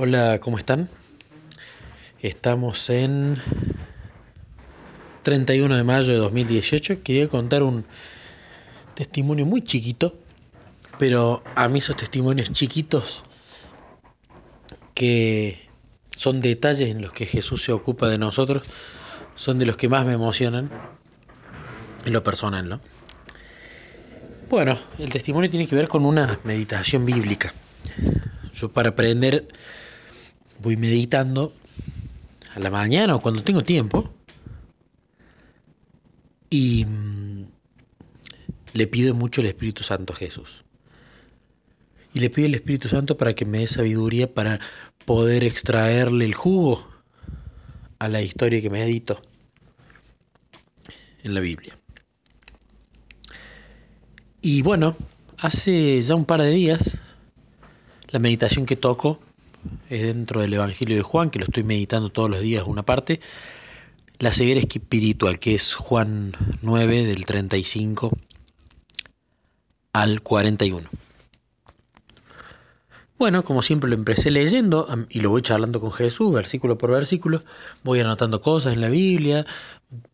Hola, ¿cómo están? Estamos en 31 de mayo de 2018. Quería contar un testimonio muy chiquito, pero a mí esos testimonios chiquitos que son detalles en los que Jesús se ocupa de nosotros, son de los que más me emocionan en lo personal, ¿no? Bueno, el testimonio tiene que ver con una meditación bíblica. Yo para aprender voy meditando a la mañana o cuando tengo tiempo y mm, le pido mucho el Espíritu Santo a Jesús. Y le pido el Espíritu Santo para que me dé sabiduría para poder extraerle el jugo a la historia que medito en la Biblia. Y bueno, hace ya un par de días la meditación que toco es dentro del Evangelio de Juan, que lo estoy meditando todos los días una parte, la ceguera espiritual, que es Juan 9 del 35 al 41. Bueno, como siempre lo empecé leyendo y lo voy charlando con Jesús, versículo por versículo, voy anotando cosas en la Biblia,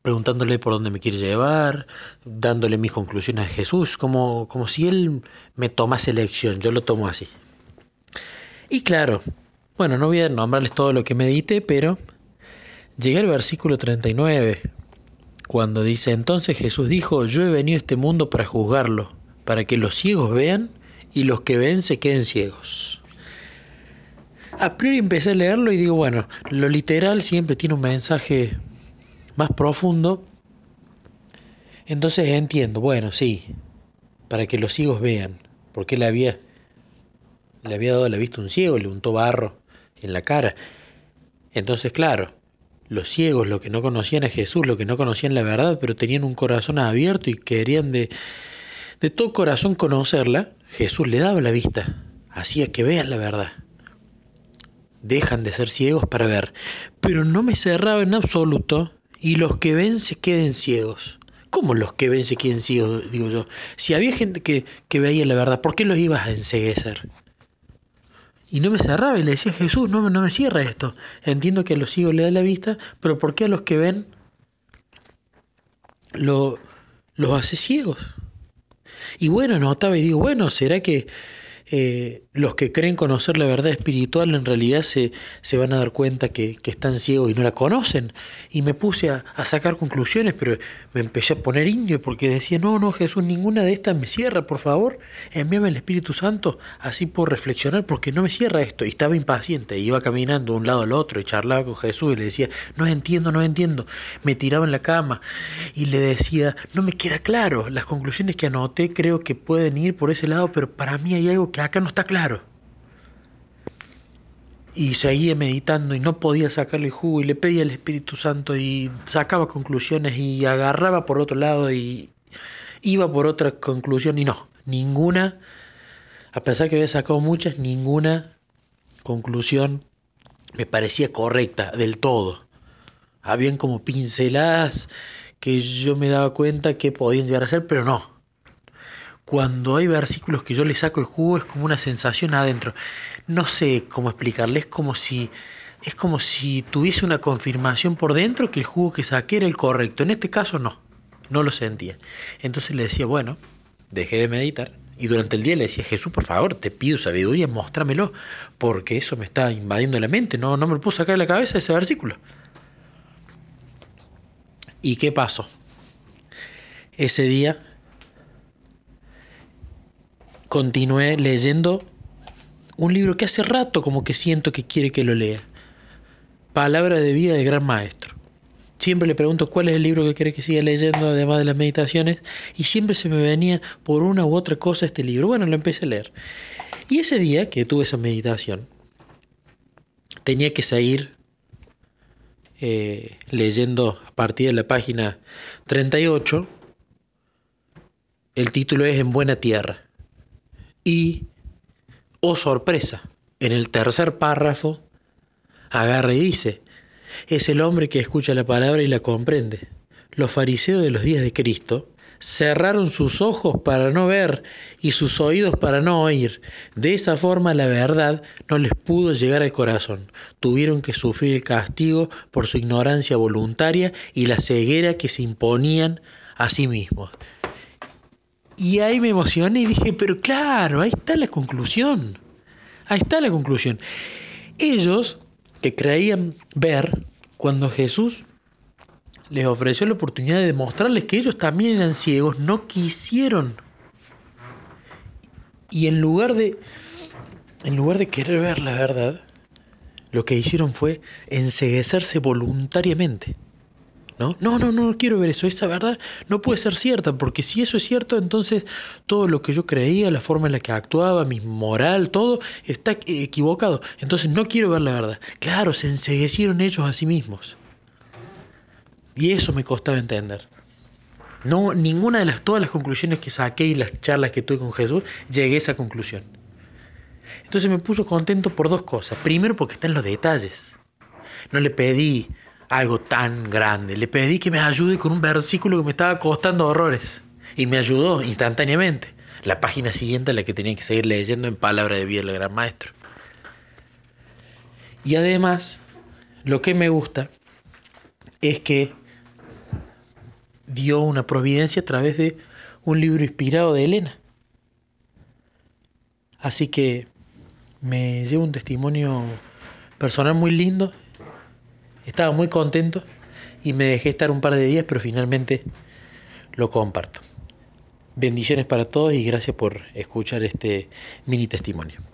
preguntándole por dónde me quiere llevar, dándole mis conclusiones a Jesús, como, como si Él me tomase lección, yo lo tomo así. Y claro, bueno, no voy a nombrarles todo lo que medité, pero llegué al versículo 39, cuando dice, entonces Jesús dijo, yo he venido a este mundo para juzgarlo, para que los ciegos vean y los que ven se queden ciegos. A priori empecé a leerlo y digo, bueno, lo literal siempre tiene un mensaje más profundo. Entonces entiendo, bueno, sí, para que los ciegos vean, porque le había, le había dado la vista un ciego, le untó barro en la cara. Entonces, claro, los ciegos, los que no conocían a Jesús, los que no conocían la verdad, pero tenían un corazón abierto y querían de, de todo corazón conocerla, Jesús le daba la vista, hacía que vean la verdad. Dejan de ser ciegos para ver, pero no me cerraba en absoluto y los que ven se queden ciegos. ¿Cómo los que ven se queden ciegos? Digo yo. Si había gente que, que veía la verdad, ¿por qué los ibas a enseguecer? Y no me cerraba y le decía Jesús, no, no me cierra esto. Entiendo que a los ciegos le da la vista, pero ¿por qué a los que ven lo, los hace ciegos? Y bueno, notaba y digo, bueno, ¿será que eh, los que creen conocer la verdad espiritual en realidad se, se van a dar cuenta que, están ciegos y no la conocen. Y me puse a, sacar conclusiones, pero me empecé a poner indio porque decía, no, no, Jesús, ninguna de estas me cierra, por favor, envíame el Espíritu Santo, así puedo reflexionar porque no me cierra esto. Y estaba impaciente, iba caminando de un lado al otro y charlaba con Jesús y le decía, no entiendo, no entiendo. Me tiraba en la cama y le decía, no me queda claro, las conclusiones que anoté creo que pueden ir por ese lado, pero para mí hay algo que acá no está claro. Y seguía meditando y no podía sacarle jugo y le pedía al Espíritu Santo y sacaba conclusiones y agarraba por otro lado y iba por otra conclusión y no, ninguna, a pesar que había sacado muchas, ninguna conclusión me parecía correcta del todo. Habían como pinceladas que yo me daba cuenta que podían llegar a ser, pero no, cuando hay versículos que yo le saco el jugo es como una sensación adentro. No sé cómo explicarle, es como si es como si tuviese una confirmación por dentro que el jugo que saqué era el correcto. En este caso no, no lo sentía. Entonces le decía, bueno, dejé de meditar y durante el día le decía, Jesús, por favor, te pido sabiduría, mostrámelo, porque eso me está invadiendo la mente, no, no me lo puedo sacar de la cabeza ese versículo. ¿Y qué pasó? Ese día continué leyendo un libro que hace rato como que siento que quiere que lo lea. Palabra de vida del gran maestro. Siempre le pregunto cuál es el libro que quiere que siga leyendo, además de las meditaciones, y siempre se me venía por una u otra cosa este libro. Bueno, lo empecé a leer. Y ese día que tuve esa meditación, tenía que seguir eh, leyendo a partir de la página 38. El título es En buena tierra. Y, oh sorpresa, en el tercer párrafo, agarra y dice, es el hombre que escucha la palabra y la comprende. Los fariseos de los días de Cristo cerraron sus ojos para no ver y sus oídos para no oír. De esa forma la verdad no les pudo llegar al corazón. Tuvieron que sufrir el castigo por su ignorancia voluntaria y la ceguera que se imponían a sí mismos. Y ahí me emocioné y dije, pero claro, ahí está la conclusión. Ahí está la conclusión. Ellos que creían ver cuando Jesús les ofreció la oportunidad de demostrarles que ellos también eran ciegos, no quisieron. Y en lugar de en lugar de querer ver la verdad, lo que hicieron fue enseguecerse voluntariamente. ¿No? No, no, no quiero ver eso. Esa verdad no puede ser cierta, porque si eso es cierto, entonces todo lo que yo creía, la forma en la que actuaba, mi moral, todo está equivocado. Entonces no quiero ver la verdad. Claro, se enseguecieron ellos a sí mismos. Y eso me costaba entender. No, ninguna de las, todas las conclusiones que saqué y las charlas que tuve con Jesús, llegué a esa conclusión. Entonces me puso contento por dos cosas. Primero porque está en los detalles. No le pedí algo tan grande. Le pedí que me ayude con un versículo que me estaba costando horrores. Y me ayudó instantáneamente. La página siguiente la que tenía que seguir leyendo en palabra de vida del gran maestro. Y además, lo que me gusta es que dio una providencia a través de un libro inspirado de Elena. Así que me llevo un testimonio personal muy lindo estaba muy contento y me dejé estar un par de días, pero finalmente lo comparto. Bendiciones para todos y gracias por escuchar este mini testimonio.